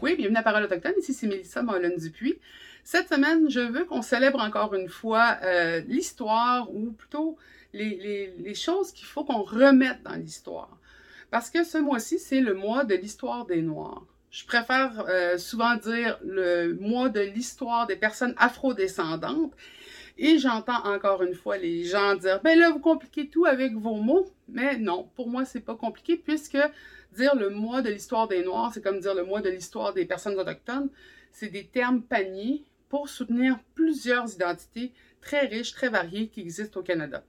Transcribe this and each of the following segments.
Oui, bienvenue à Parole autochtone. Ici, c'est Mélissa Mollen Dupuis. Cette semaine, je veux qu'on célèbre encore une fois euh, l'histoire ou plutôt les choses qu'il faut qu'on remette dans l'histoire. Parce que ce mois-ci, c'est le mois de l'histoire des Noirs. Je préfère euh, souvent dire le mois de l'histoire des personnes afrodescendantes. Et j'entends encore une fois les gens dire Ben là, vous compliquez tout avec vos mots. Mais non, pour moi, c'est pas compliqué puisque dire le mois de l'histoire des Noirs, c'est comme dire le mois de l'histoire des personnes autochtones. C'est des termes paniers pour soutenir plusieurs identités très riches, très variées qui existent au Canada.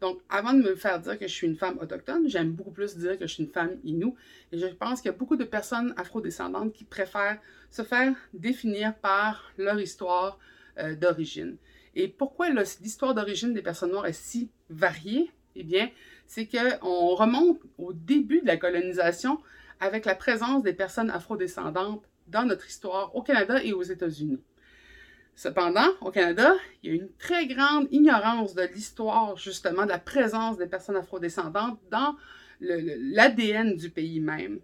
Donc, avant de me faire dire que je suis une femme autochtone, j'aime beaucoup plus dire que je suis une femme inoue. Et je pense qu'il y a beaucoup de personnes afrodescendantes qui préfèrent se faire définir par leur histoire euh, d'origine. Et pourquoi l'histoire d'origine des personnes noires est si variée? Eh bien, c'est qu'on remonte au début de la colonisation avec la présence des personnes afrodescendantes dans notre histoire au Canada et aux États-Unis. Cependant, au Canada, il y a une très grande ignorance de l'histoire, justement, de la présence des personnes afrodescendantes dans l'ADN du pays même.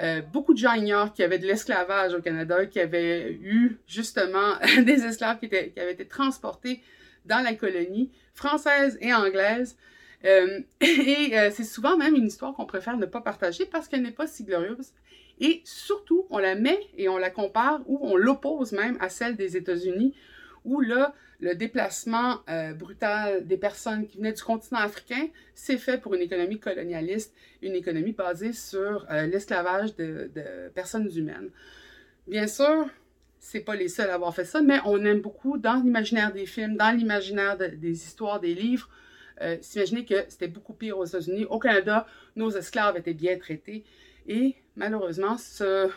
Euh, beaucoup de gens ignorent qu'il y avait de l'esclavage au Canada, qu'il y avait eu justement des esclaves qui, avaient été transportés dans la colonie française et anglaise. Euh, et euh, c'est souvent même une histoire qu'on préfère ne pas partager parce qu'elle n'est pas si glorieuse. Et surtout, on la met et on la compare ou on l'oppose même à celle des États-Unis, où là, le déplacement euh, brutal des personnes qui venaient du continent africain s'est fait pour une économie colonialiste, une économie basée sur euh, l'esclavage de, personnes humaines. Bien sûr, c'est pas les seuls à avoir fait ça, mais on aime beaucoup dans l'imaginaire des films, dans l'imaginaire de, des histoires, des livres, euh, s'imaginer que c'était beaucoup pire aux États-Unis. Au Canada, nos esclaves étaient bien traités. Et malheureusement, ce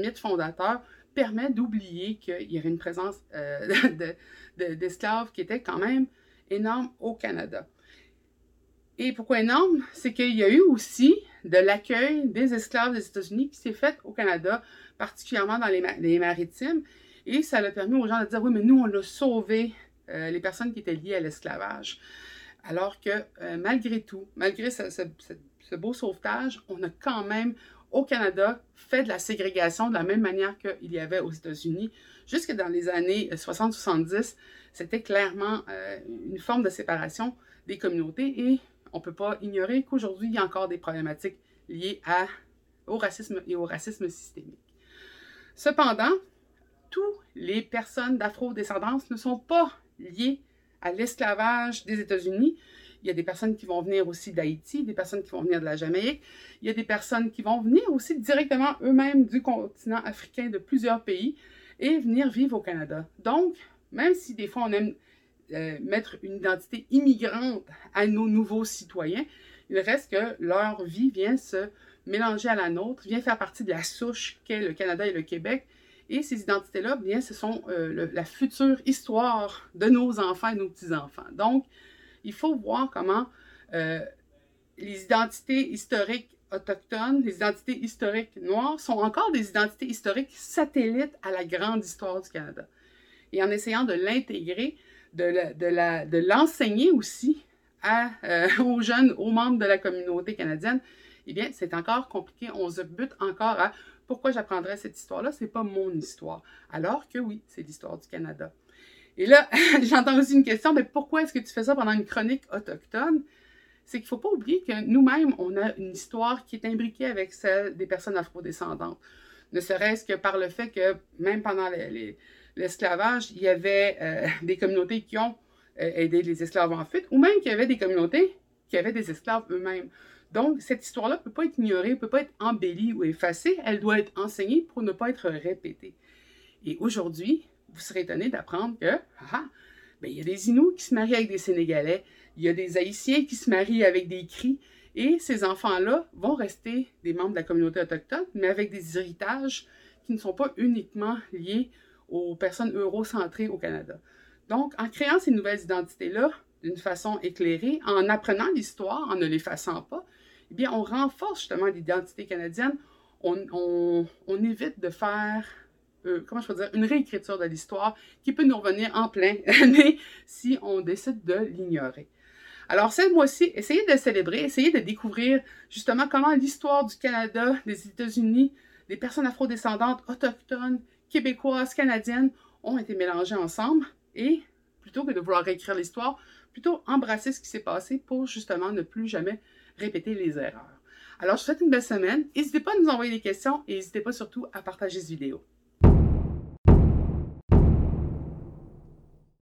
mythe fondateur permet d'oublier qu'il y avait une présence euh, d'esclaves de, qui était quand même énorme au Canada. Et pourquoi énorme? C'est qu'il y a eu aussi de l'accueil des esclaves des États-Unis qui s'est fait au Canada, particulièrement dans les, maritimes. Et ça a permis aux gens de dire, oui, mais nous, on a sauvé euh, les personnes qui étaient liées à l'esclavage. Alors que euh, malgré tout, malgré ce beau sauvetage, on a quand même au Canada fait de la ségrégation de la même manière qu'il y avait aux États-Unis. Jusque dans les années 60-70, c'était clairement euh, une forme de séparation des communautés et on ne peut pas ignorer qu'aujourd'hui, il y a encore des problématiques liées au racisme et au racisme systémique. Cependant, toutes les personnes d'afro-descendance ne sont pas liées à l'esclavage des États-Unis. Il y a des personnes qui vont venir aussi d'Haïti, des personnes qui vont venir de la Jamaïque. Il y a des personnes qui vont venir aussi directement eux-mêmes du continent africain de plusieurs pays et venir vivre au Canada. Donc, même si des fois on aime euh, mettre une identité immigrante à nos nouveaux citoyens, il reste que leur vie vient se mélanger à la nôtre, vient faire partie de la souche qu'est le Canada et le Québec. Et ces identités-là, bien, ce sont euh, la future histoire de nos enfants et nos petits-enfants. Donc, il faut voir comment euh, les identités historiques autochtones, les identités historiques noires sont encore des identités historiques satellites à la grande histoire du Canada. Et en essayant de l'intégrer, de l'enseigner aussi euh, aux jeunes, aux membres de la communauté canadienne, eh bien, c'est encore compliqué. On se bute encore à pourquoi j'apprendrais cette histoire-là? C'est pas mon histoire. Alors que oui, c'est l'histoire du Canada. Et là, j'entends aussi une question, mais pourquoi est-ce que tu fais ça pendant une chronique autochtone? C'est qu'il ne faut pas oublier que nous-mêmes, on a une histoire qui est imbriquée avec celle des personnes afrodescendantes. Ne serait-ce que par le fait que même pendant l'esclavage, il y avait euh, des communautés qui ont euh, aidé les esclaves en fuite, ou même qu'il y avait des communautés qui avaient des esclaves eux-mêmes. Donc, cette histoire-là ne peut pas être ignorée, ne peut pas être embellie ou effacée, elle doit être enseignée pour ne pas être répétée. Et aujourd'hui, vous serez étonné d'apprendre que, ah, ben, il y a des Inuits qui se marient avec des Sénégalais, il y a des Haïtiens qui se marient avec des Cris, et ces enfants-là vont rester des membres de la communauté autochtone, mais avec des héritages qui ne sont pas uniquement liés aux personnes eurocentrées au Canada. Donc, en créant ces nouvelles identités-là d'une façon éclairée, en apprenant l'histoire, en ne l'effaçant pas, eh bien, on renforce justement l'identité canadienne. On évite de faire euh, comment je peux dire, une réécriture de l'histoire qui peut nous revenir en plein nez si on décide de l'ignorer. Alors, cette mois-ci, essayez de célébrer, essayez de découvrir justement comment l'histoire du Canada, des États-Unis, les personnes afrodescendantes, autochtones, québécoises, canadiennes ont été mélangées ensemble et plutôt que de vouloir réécrire l'histoire, plutôt embrasser ce qui s'est passé pour justement ne plus jamais répéter les erreurs. Alors, je vous souhaite une belle semaine. N'hésitez pas à nous envoyer des questions et n'hésitez pas surtout à partager cette vidéo.